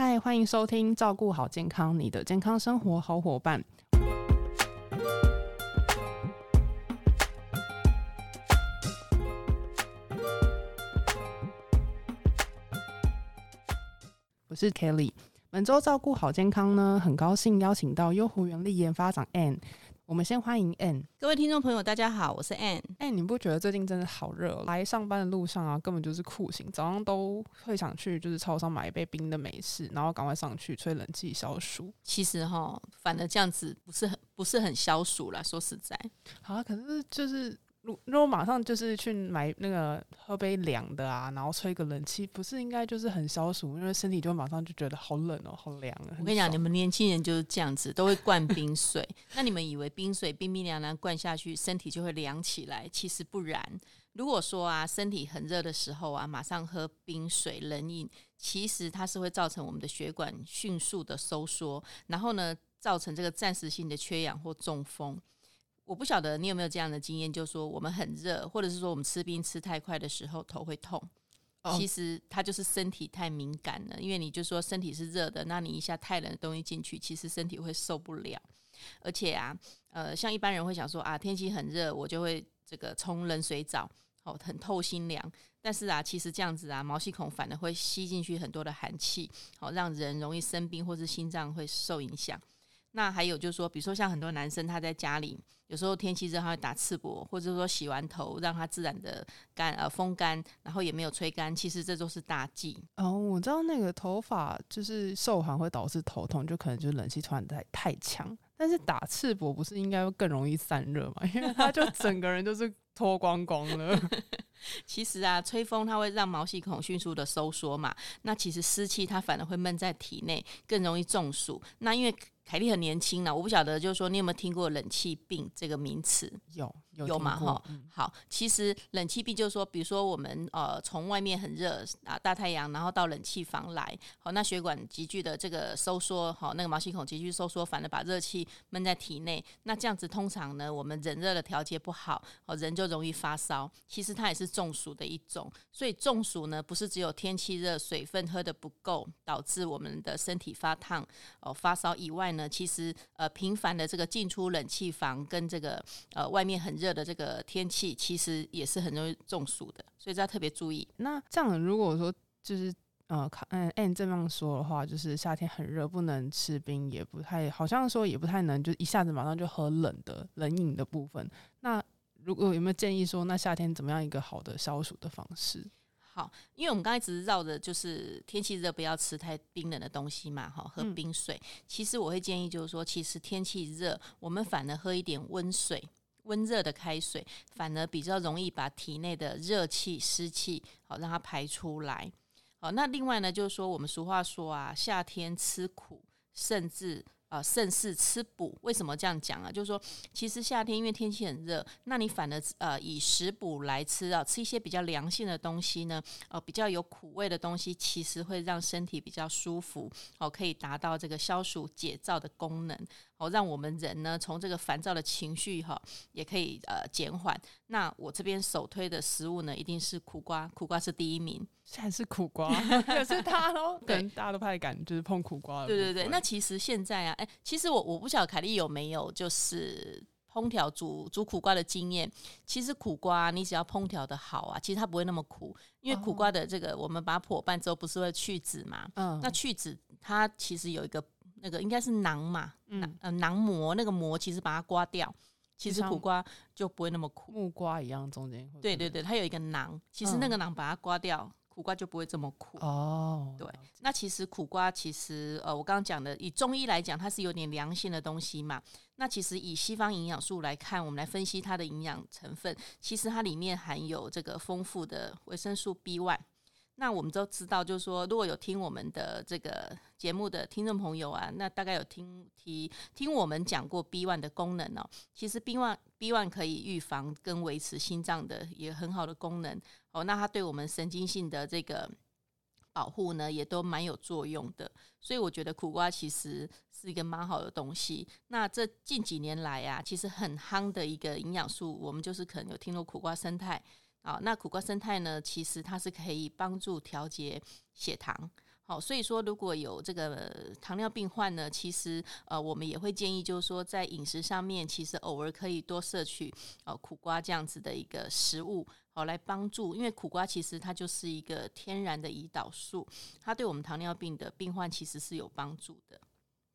嗨，欢迎收听《照顾好健康》，你的健康生活好伙伴。我是 Kelly。本周照顾好健康呢，很高兴邀请到优活原力研发长 Anne。我们先欢迎 Anne。各位听众朋友，大家好，我是 Anne。哎，你不觉得最近真的好热？来上班的路上啊，根本就是酷刑。早上都会想去就是超商买一杯冰的美式，然后赶快上去吹冷气消暑。其实哈，反而这样子不是很不是很消暑啦。说实在，好，可是就是。如如果马上就是去买那个喝杯凉的啊，然后吹个冷气，不是应该就是很消暑？因为身体就马上就觉得好冷哦，好凉啊！我跟你讲，你们年轻人就是这样子，都会灌冰水。那你们以为冰水冰冰凉凉灌下去，身体就会凉起来？其实不然。如果说啊，身体很热的时候啊，马上喝冰水冷饮，其实它是会造成我们的血管迅速的收缩，然后呢，造成这个暂时性的缺氧或中风。我不晓得你有没有这样的经验，就是说我们很热，或者是说我们吃冰吃太快的时候头会痛。其实它就是身体太敏感了，因为你就说身体是热的，那你一下太冷的东西进去，其实身体会受不了。而且啊，呃，像一般人会想说啊，天气很热，我就会这个冲冷水澡，哦，很透心凉。但是啊，其实这样子啊，毛细孔反而会吸进去很多的寒气，好让人容易生病，或是心脏会受影响。那还有就是说，比如说像很多男生他在家里，有时候天气热他会打赤膊，或者说洗完头让他自然的干呃风干，然后也没有吹干，其实这都是大忌。哦，我知道那个头发就是受寒会导致头痛，就可能就是冷气突然太太强。但是打赤膊不是应该更容易散热嘛？因为他就整个人就是脱光光了。其实啊，吹风它会让毛细孔迅速的收缩嘛，那其实湿气它反而会闷在体内，更容易中暑。那因为凯莉很年轻呢，我不晓得，就是说你有没有听过冷气病这个名词？有有嘛哈？好，其实冷气病就是说，比如说我们呃从外面很热啊大太阳，然后到冷气房来，好，那血管急剧的这个收缩，好，那个毛细孔急剧收缩，反而把热气闷在体内。那这样子通常呢，我们冷热的调节不好，哦，人就容易发烧。其实它也是中暑的一种。所以中暑呢，不是只有天气热、水分喝的不够导致我们的身体发烫哦发烧以外。呢，其实呃，频繁的这个进出冷气房跟这个呃外面很热的这个天气，其实也是很容易中暑的，所以要特别注意。那这样，如果说就是呃，嗯按这样说的话，就是夏天很热，不能吃冰，也不太好像说也不太能，就一下子马上就喝冷的冷饮的部分。那如果有没有建议说，那夏天怎么样一个好的消暑的方式？好，因为我们刚才只是绕着就是天气热不要吃太冰冷的东西嘛，哈，喝冰水。其实我会建议就是说，其实天气热，我们反而喝一点温水，温热的开水，反而比较容易把体内的热气、湿气好让它排出来。好，那另外呢，就是说我们俗话说啊，夏天吃苦，甚至。呃，甚是吃补，为什么这样讲啊？就是说，其实夏天因为天气很热，那你反而呃以食补来吃啊，吃一些比较凉性的东西呢，呃，比较有苦味的东西，其实会让身体比较舒服，哦，可以达到这个消暑解燥的功能，哦，让我们人呢从这个烦躁的情绪哈，也可以呃减缓。那我这边首推的食物呢，一定是苦瓜，苦瓜是第一名。现在是苦瓜，可是他喽，对，大家都不太敢就是碰苦瓜。对对对，那其实现在啊，哎，其实我我不晓得凯莉有没有就是烹调煮煮苦瓜的经验。其实苦瓜你只要烹调的好啊，其实它不会那么苦，因为苦瓜的这个我们把它破半之后不是会去籽嘛？嗯，那去籽它其实有一个那个应该是囊嘛，囊呃囊膜那个膜其实把它刮掉，其实苦瓜就不会那么苦。木瓜一样中间。对对对，它有一个囊，其实那个囊把它刮掉。苦瓜就不会这么苦哦。对，那其实苦瓜其实呃，我刚刚讲的，以中医来讲，它是有点凉性的东西嘛。那其实以西方营养素来看，我们来分析它的营养成分，其实它里面含有这个丰富的维生素 B one。那我们都知道，就是说，如果有听我们的这个节目的听众朋友啊，那大概有听提听我们讲过 B one 的功能哦。其实 B one B one 可以预防跟维持心脏的也很好的功能哦。那它对我们神经性的这个保护呢，也都蛮有作用的。所以我觉得苦瓜其实是一个蛮好的东西。那这近几年来啊，其实很夯的一个营养素，我们就是可能有听过苦瓜生态。啊，那苦瓜生态呢？其实它是可以帮助调节血糖，好，所以说如果有这个糖尿病患呢，其实呃，我们也会建议，就是说在饮食上面，其实偶尔可以多摄取呃苦瓜这样子的一个食物，好来帮助，因为苦瓜其实它就是一个天然的胰岛素，它对我们糖尿病的病患其实是有帮助的。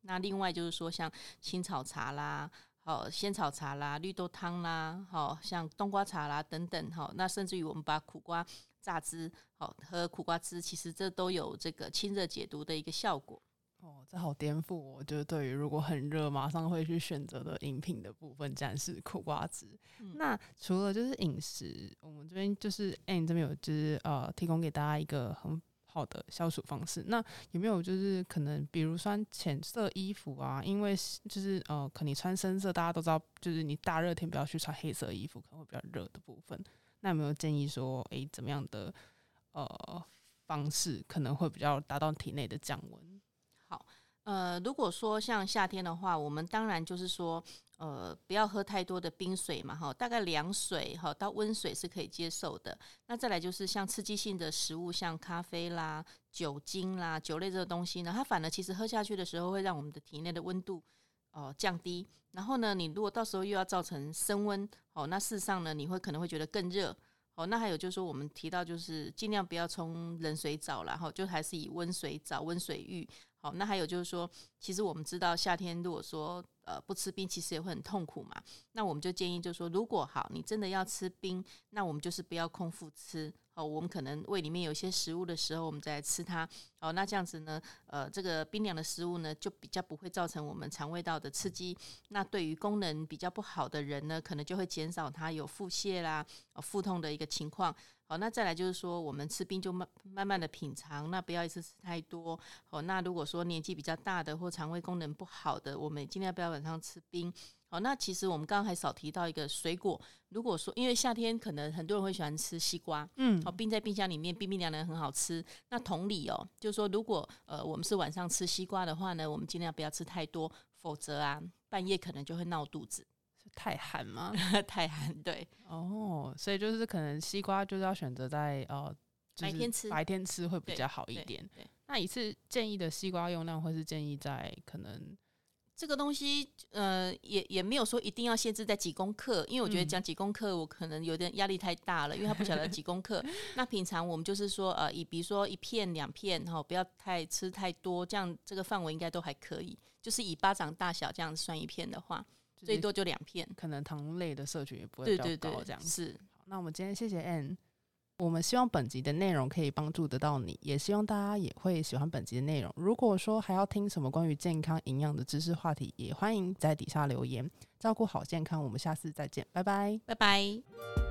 那另外就是说，像青草茶啦。好，仙草茶啦，绿豆汤啦，好像冬瓜茶啦等等，好，那甚至于我们把苦瓜榨汁，好喝苦瓜汁，其实这都有这个清热解毒的一个效果。哦，这好颠覆我，就是对于如果很热，马上会去选择的饮品的部分，暂时苦瓜汁。那除了就是饮食，我们这边就是哎，你这边有就是呃，提供给大家一个很。好的消暑方式，那有没有就是可能，比如穿浅色衣服啊？因为就是呃，可能你穿深色，大家都知道，就是你大热天不要去穿黑色衣服，可能会比较热的部分。那有没有建议说，诶，怎么样的呃方式可能会比较达到体内的降温？呃，如果说像夏天的话，我们当然就是说。呃，不要喝太多的冰水嘛，哈，大概凉水哈到温水是可以接受的。那再来就是像刺激性的食物，像咖啡啦、酒精啦、酒类这个东西呢，它反而其实喝下去的时候会让我们的体内的温度哦降低。然后呢，你如果到时候又要造成升温，哦，那事实上呢，你会可能会觉得更热。哦，那还有就是说，我们提到就是尽量不要冲冷水澡，然后就还是以温水澡、温水浴。好，那还有就是说，其实我们知道夏天如果说呃不吃冰，其实也会很痛苦嘛。那我们就建议就是说，如果好你真的要吃冰，那我们就是不要空腹吃。哦，我们可能胃里面有些食物的时候，我们再来吃它。哦，那这样子呢，呃，这个冰凉的食物呢，就比较不会造成我们肠胃道的刺激。那对于功能比较不好的人呢，可能就会减少他有腹泻啦、腹痛的一个情况。好，那再来就是说，我们吃冰就慢慢慢的品尝，那不要一次吃太多。哦，那如果说年纪比较大的或肠胃功能不好的，我们尽量不要晚上吃冰。好，那其实我们刚刚还少提到一个水果，如果说因为夏天可能很多人会喜欢吃西瓜，嗯，好，冰在冰箱里面冰冰凉凉很好吃。那同理哦，就是说如果呃我们是晚上吃西瓜的话呢，我们尽量不要吃太多，否则啊半夜可能就会闹肚子。太寒吗？太寒，对。哦，所以就是可能西瓜就是要选择在呃白天吃，白天吃会比较好一点。那一次建议的西瓜用量会是建议在可能这个东西呃也也没有说一定要限制在几公克，因为我觉得讲几公克我可能有点压力太大了，因为他不晓得几公克。那平常我们就是说呃以比如说一片两片哈，不要太吃太多，这样这个范围应该都还可以。就是以巴掌大小这样算一片的话。最多就两片，可能糖类的摄取也不会比较高。这样是。那我们今天谢谢 Ann。我们希望本集的内容可以帮助得到你，也希望大家也会喜欢本集的内容。如果说还要听什么关于健康营养的知识话题，也欢迎在底下留言。照顾好健康，我们下次再见，拜拜，拜拜。